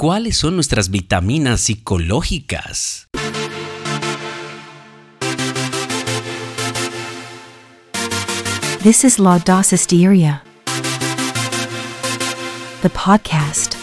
¿Cuáles son nuestras vitaminas psicológicas? This is La Dosis Diaria, the podcast.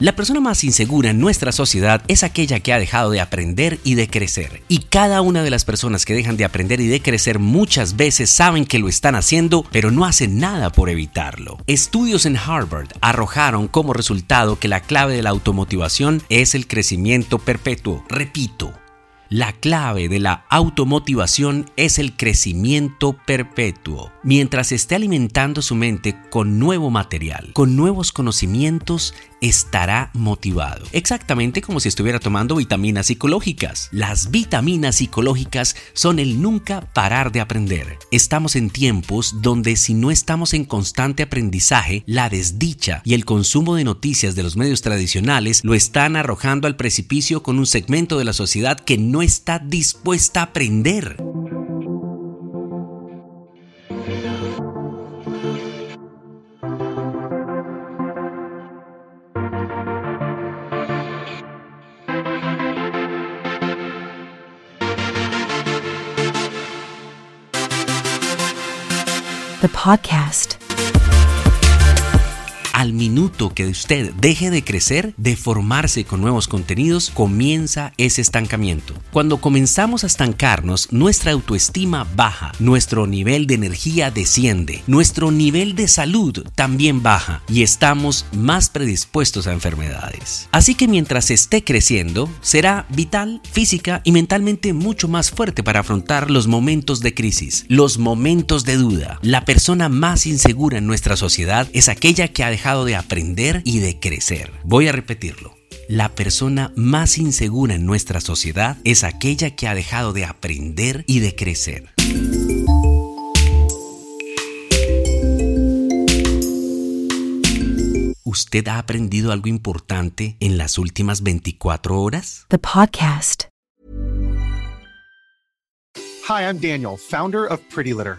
La persona más insegura en nuestra sociedad es aquella que ha dejado de aprender y de crecer. Y cada una de las personas que dejan de aprender y de crecer muchas veces saben que lo están haciendo, pero no hacen nada por evitarlo. Estudios en Harvard arrojaron como resultado que la clave de la automotivación es el crecimiento perpetuo. Repito, la clave de la automotivación es el crecimiento perpetuo. Mientras esté alimentando su mente con nuevo material, con nuevos conocimientos, estará motivado. Exactamente como si estuviera tomando vitaminas psicológicas. Las vitaminas psicológicas son el nunca parar de aprender. Estamos en tiempos donde si no estamos en constante aprendizaje, la desdicha y el consumo de noticias de los medios tradicionales lo están arrojando al precipicio con un segmento de la sociedad que no está dispuesta a aprender. The podcast. Al minuto que usted deje de crecer, de formarse con nuevos contenidos, comienza ese estancamiento. Cuando comenzamos a estancarnos, nuestra autoestima baja, nuestro nivel de energía desciende, nuestro nivel de salud también baja y estamos más predispuestos a enfermedades. Así que mientras esté creciendo, será vital, física y mentalmente mucho más fuerte para afrontar los momentos de crisis, los momentos de duda. La persona más insegura en nuestra sociedad es aquella que ha dejado de aprender y de crecer. Voy a repetirlo. La persona más insegura en nuestra sociedad es aquella que ha dejado de aprender y de crecer. ¿Usted ha aprendido algo importante en las últimas 24 horas? The podcast. Hi, I'm Daniel, founder of Pretty Litter.